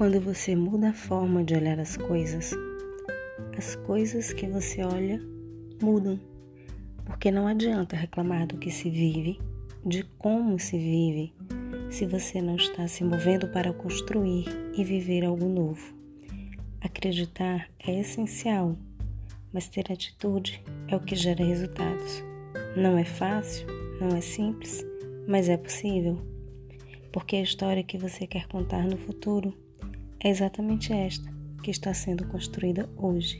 Quando você muda a forma de olhar as coisas, as coisas que você olha mudam. Porque não adianta reclamar do que se vive, de como se vive, se você não está se movendo para construir e viver algo novo. Acreditar é essencial, mas ter atitude é o que gera resultados. Não é fácil, não é simples, mas é possível. Porque a história que você quer contar no futuro é exatamente esta que está sendo construída hoje.